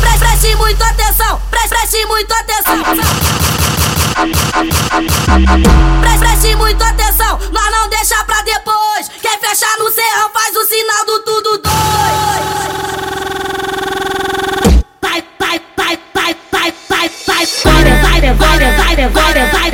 Preste muita atenção, preste muita atenção. Preste muita atenção, nós não deixamos.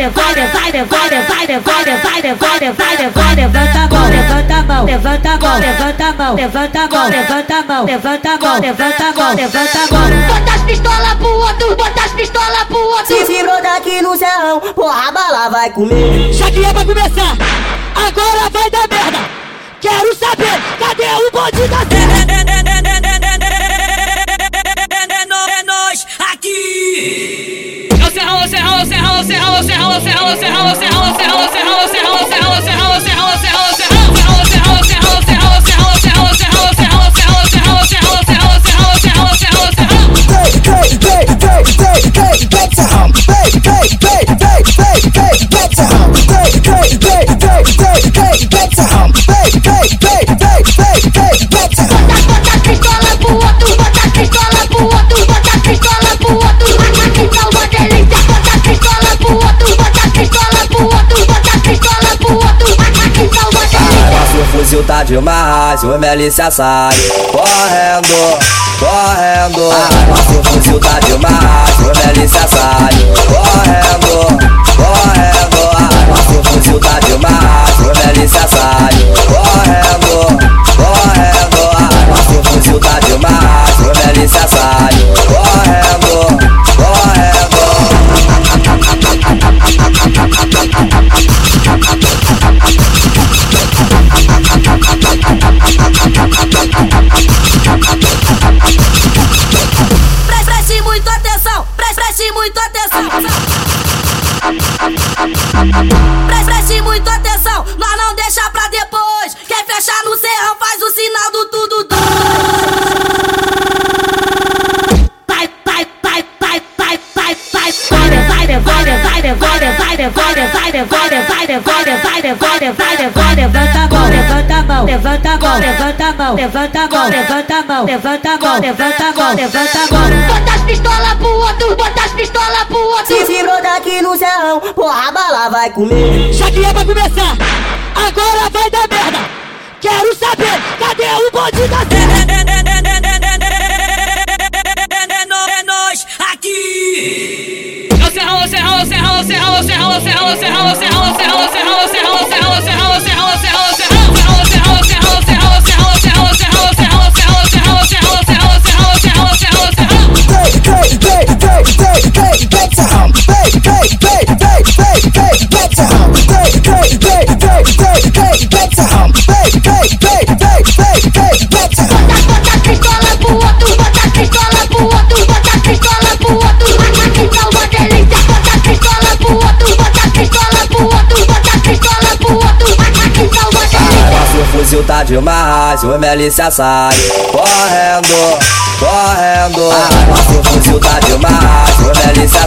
devora, vai, devora, vai, devora, vai, devora, vai, devora, levanta a mão, levanta a mão, levanta a mão, levanta a mão, levanta a mão, levanta a mão, levanta a mão, levanta a mão, levanta a mão. Bota as pistolas pro outro, bota as pistolas pro outro. Se virou daqui no serrão, porra, a bala vai comer. Já que é pra começar, agora vai dar merda. Quero saber, cadê o bonde da terra? jálese, jálese, jálese, jálese. Fuzil tá demais, o Melícia sai correndo, correndo. Ah, fuzil tá demais, Preste muito atenção, nós não deixa vai, vai, vai, vai, vai, vai, vai, vai, vai, levanta a mão, levanta a mão, levanta a mão, levanta a mão, levanta a mão, levanta a mão, levanta a mão, levanta a mão, levanta a mão. Bota as pistolas pro outro, bota as pistolas pro outro. Se se brotar aqui no céu, porra, a bala vai comer. Já que é pra começar, agora vai dar merda. Quero saber, cadê o bonde da terra? Jalo, se jalo, se jalo, se jalo, fuzil tá demais, o Melícia sai correndo, correndo. Ah, nosso fuzil tá demais, o Melícia